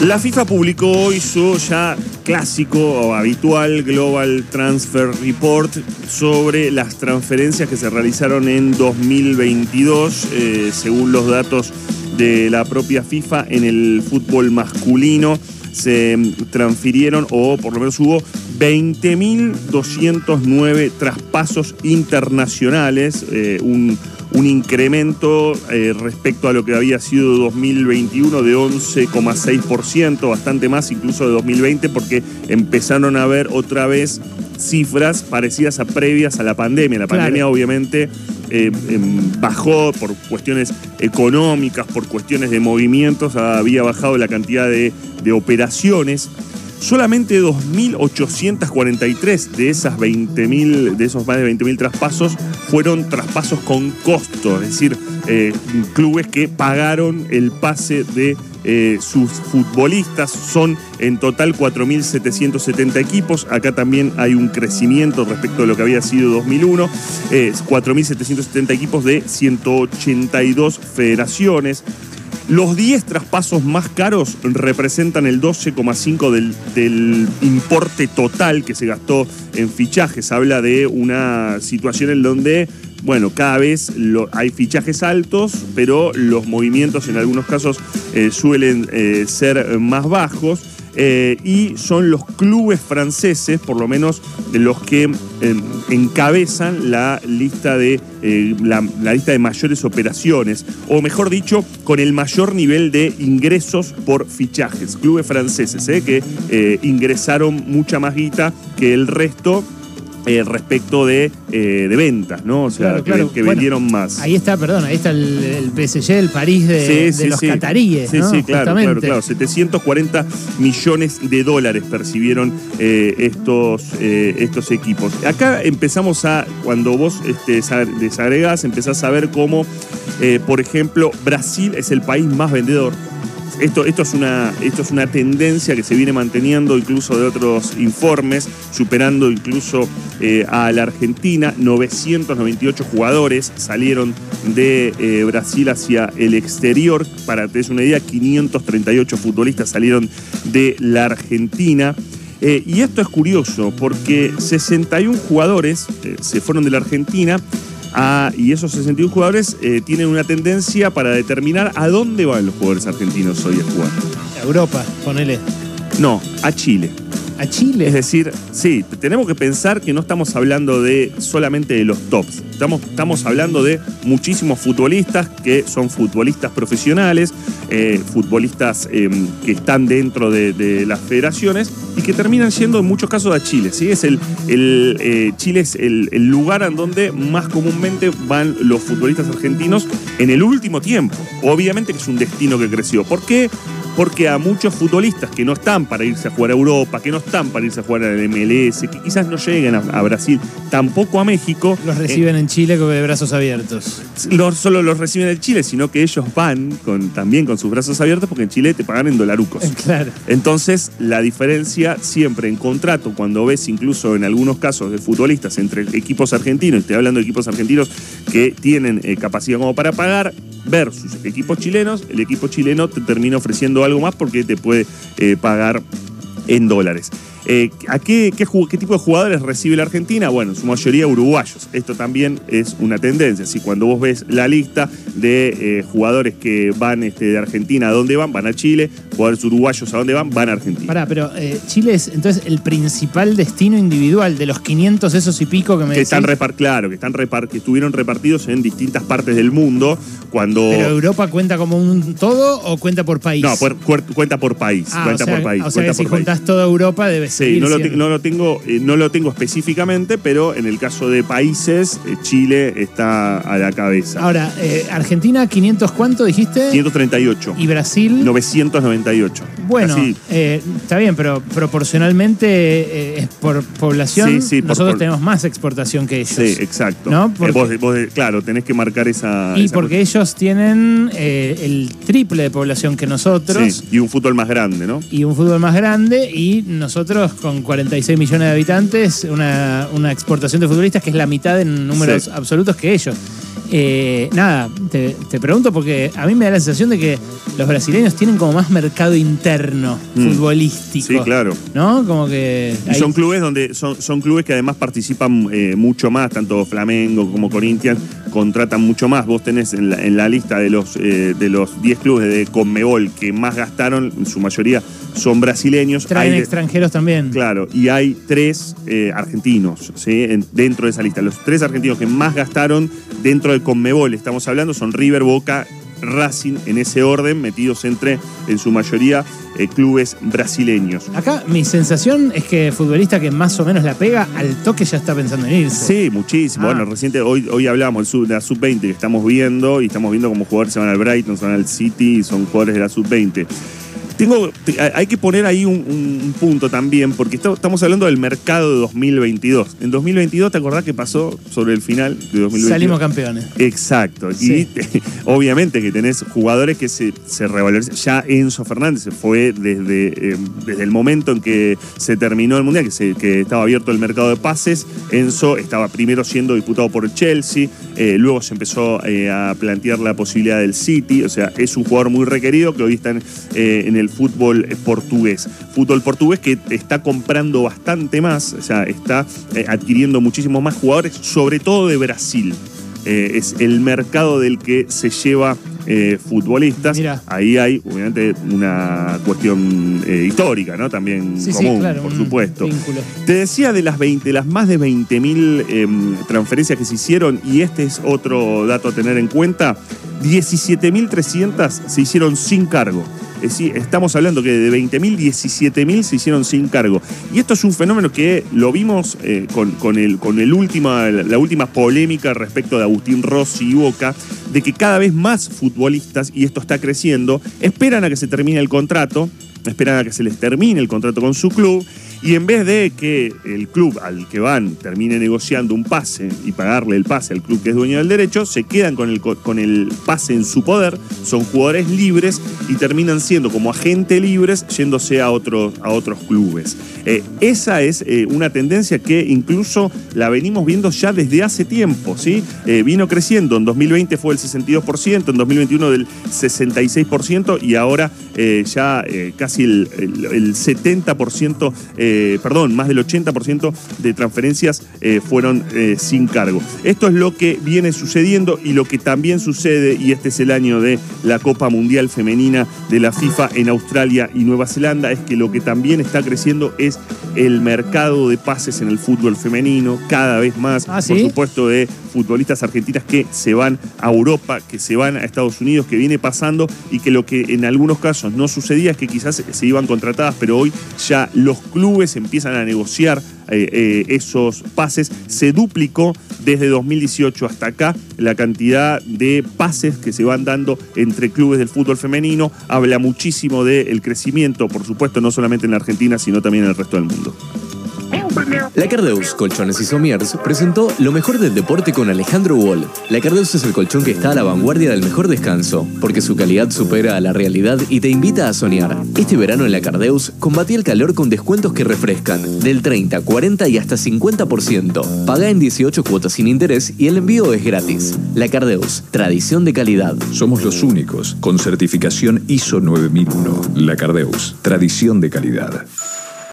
La FIFA publicó hoy su ya clásico o habitual Global Transfer Report sobre las transferencias que se realizaron en 2022, eh, según los datos de la propia FIFA en el fútbol masculino. Se transfirieron, o por lo menos hubo 20.209 traspasos internacionales, eh, un un incremento eh, respecto a lo que había sido 2021 de 11,6%, bastante más incluso de 2020, porque empezaron a ver otra vez cifras parecidas a previas a la pandemia. La pandemia obviamente eh, em, bajó por cuestiones económicas, por cuestiones de movimientos, había bajado la cantidad de, de operaciones Solamente 2.843 de esas 20.000, de esos más de 20.000 traspasos fueron traspasos con costo, es decir, eh, clubes que pagaron el pase de eh, sus futbolistas. Son en total 4.770 equipos. Acá también hay un crecimiento respecto a lo que había sido 2001. 4.770 equipos de 182 federaciones. Los 10 traspasos más caros representan el 12,5 del, importe total que se gastó en fichajes. Habla de una situación en donde bueno, cada vez hay fichajes altos, pero los movimientos en algunos casos eh, suelen eh, ser más bajos. Eh, y son los clubes franceses, por lo menos los que eh, encabezan la lista, de, eh, la, lista de mayores operaciones, o mejor dicho, con el mayor nivel de ingresos por fichajes. Clubes franceses que ingresaron mucha más guita que el resto eh, respecto de, eh, de, ventas, ¿no? O sea, que, vendieron más. Ahí está, perdón, ahí está el, PSG, el París de, los cataríes. Sí, sí, claro, claro, claro. 740 millones de dólares percibieron eh, estos, estos equipos. Acá empezamos a, cuando vos este, desagregás, empezás a ver cómo, por ejemplo, Brasil es el país más vendedor esto, esto, es una, esto es una tendencia que se viene manteniendo incluso de otros informes, superando incluso eh, a la Argentina. 998 jugadores salieron de eh, Brasil hacia el exterior. Para que te des una idea, 538 futbolistas salieron de la Argentina. Eh, y esto es curioso porque 61 jugadores se fueron de la Argentina y esos 61 jugadores eh, tienen una tendencia para determinar a dónde van los jugadores argentinos hoy a jugar. A Europa, ponele. No, a Chile a Chile. Es decir, sí, tenemos que pensar que no estamos hablando de solamente de los tops. Estamos, estamos hablando de muchísimos futbolistas que son futbolistas profesionales, eh, futbolistas em, que están dentro de, las federaciones y que terminan siendo en muchos casos a Chile. ¿sí? Es el, eh, Chile es el lugar en donde más comúnmente van los futbolistas argentinos en el último tiempo. Obviamente que es un destino que creció. ¿Por qué? Porque a muchos futbolistas que no están para irse a jugar a Europa, que no están para irse a jugar al MLS, que quizás no lleguen a, Brasil, tampoco a México. Los reciben eh, en Chile con de brazos abiertos. No solo los reciben en Chile, sino que ellos van con, también con sus brazos abiertos porque en Chile te pagan en dolarucos. Claro. Entonces, la diferencia siempre en contrato, cuando ves incluso en algunos casos de futbolistas entre equipos argentinos, estoy hablando de equipos argentinos que tienen eh, capacidad como para pagar, versus equipos chilenos, el equipo chileno te termina ofreciendo algo más porque te puede eh, pagar en dólares. Eh, ¿A qué, qué, tipo de jugadores recibe la Argentina? Bueno, en su mayoría uruguayos. Esto también es una tendencia. Si cuando vos ves la lista de eh, jugadores que van este, de Argentina, ¿a dónde van? Van a Chile. Jugadores uruguayos, ¿a dónde van? Van a Argentina. Pará, pero eh, Chile es entonces el principal destino individual de los 500 esos y pico que me que están Claro, que, están que estuvieron repartidos en distintas partes del mundo. Cuando... ¿Pero Europa cuenta como un todo o cuenta por país? No, cuenta por país. Ah, cuenta por país. O sea que si juntás toda Europa debe Sí, no lo, tengo, eh, no lo tengo específicamente, pero en el caso de países, eh, Chile está a la cabeza. Ahora, Argentina, ¿500 cuánto dijiste? 538. ¿Y Brasil? 998. Bueno, está bien, pero proporcionalmente es por población. Sí, sí, nosotros tenemos más exportación que ellos. Sí, exacto. ¿no? claro, tenés que marcar esa. Y porque ellos tienen el triple de población que nosotros. Sí, y un fútbol más grande, ¿no? Y un fútbol más grande, y nosotros con 46 millones de habitantes, una, exportación de futbolistas que es la mitad en números absolutos que ellos. Eh, nada, te, pregunto porque a mí me da la sensación de que los brasileños tienen como más mercado interno mm. futbolístico. Sí, claro. ¿No? Como que. Y son clubes donde son, son clubes que además participan eh, mucho más, tanto Flamengo como Corinthians contratan mucho más. Vos tenés en la, lista de los, eh, de los 10 clubes de Conmebol que más gastaron, en su mayoría son brasileños. Traen extranjeros también. Claro, y hay tres argentinos ¿sí? dentro de esa lista. Los tres argentinos que más gastaron dentro del Conmebol, estamos hablando, son River, Boca Racing en ese orden, metidos entre, en su mayoría, eh, clubes brasileños. Acá mi sensación es que futbolista que más o menos la pega, al toque ya está pensando en irse. Sí, muchísimo. Ah. Bueno, reciente, hoy, hoy hablamos de la sub-20 que estamos viendo y estamos viendo cómo jugadores se van al Brighton, se van al City y son jugadores de la sub-20. Tengo, hay que poner ahí un, punto también, porque estamos hablando del mercado de 2022. En 2022, ¿te acordás que pasó sobre el final de 2022? Salimos campeones. Exacto. Y obviamente que tenés jugadores que se, se revalorizan. Ya Enzo Fernández fue desde, eh, desde el momento en que se terminó el Mundial, que, se, que estaba abierto el mercado de pases. Enzo estaba primero siendo diputado por Chelsea, eh, luego se empezó eh, a plantear la posibilidad del City. O sea, es un jugador muy requerido que hoy está en el fútbol portugués. Fútbol portugués que está comprando bastante más, o sea, está eh, adquiriendo muchísimos más jugadores, sobre todo de Brasil. Eh, es el mercado del que se lleva eh, futbolistas. Ahí hay, obviamente, una cuestión histórica, ¿no? También común, por supuesto. Te decía de las 20, las más de 20.000 em, transferencias que se hicieron, y este es otro dato a tener en cuenta: 17.300 se hicieron sin cargo. Es decir, estamos hablando que de 20.000, 17.000 se hicieron sin cargo. Y esto es un fenómeno que lo vimos eh, con, el, con el la última polémica respecto de Agustín Rossi y Boca, de que cada vez más futbolistas, y esto está creciendo, esperan a que se termine el contrato, esperan a que se les termine el contrato con su club y en vez de que el club al que van termine negociando un pase y pagarle el pase al club que es dueño del derecho, se quedan con el, con el pase en su poder, son jugadores libres y terminan siendo como agentes libres yéndose a otros, a otros clubes. Eh, esa es eh, una tendencia que incluso la venimos viendo ya desde hace tiempo, ¿sí? Eh, vino creciendo, en 2020 fue el 62%, en 2021 del 66% y ahora ya casi el, el 70% eh, perdón, más del 80% de transferencias eh, fueron eh, sin cargo. Esto es lo que viene sucediendo y lo que también sucede, y este es el año de la Copa Mundial Femenina de la FIFA en Australia y Nueva Zelanda, es que lo que también está creciendo es el mercado de pases en el fútbol femenino, cada vez más, ah, por supuesto, de futbolistas argentinas que se van a Europa, que se van a Estados Unidos, que viene pasando y que lo que en algunos casos no sucedía es que quizás se iban contratadas, pero hoy ya los clubes empiezan a negociar eh, eh, esos pases. Se duplicó desde 2018 hasta acá la cantidad de pases que se van dando entre clubes del fútbol femenino. Habla muchísimo del crecimiento, por supuesto, no solamente en la Argentina, sino también en el resto del mundo. La Cardeus Colchones y Somiers presentó lo mejor del deporte con Alejandro Wall. La Cardeus es el colchón que está a la vanguardia del mejor descanso, porque su calidad supera a la realidad y te invita a soñar. Este verano en la Cardeus combatí el calor con descuentos que refrescan, del 30, 40 y hasta 50%. Paga en 18 cuotas sin interés y el envío es gratis. La Cardeus, tradición de calidad. Somos los únicos con certificación ISO 9001. La Cardeus, tradición de calidad.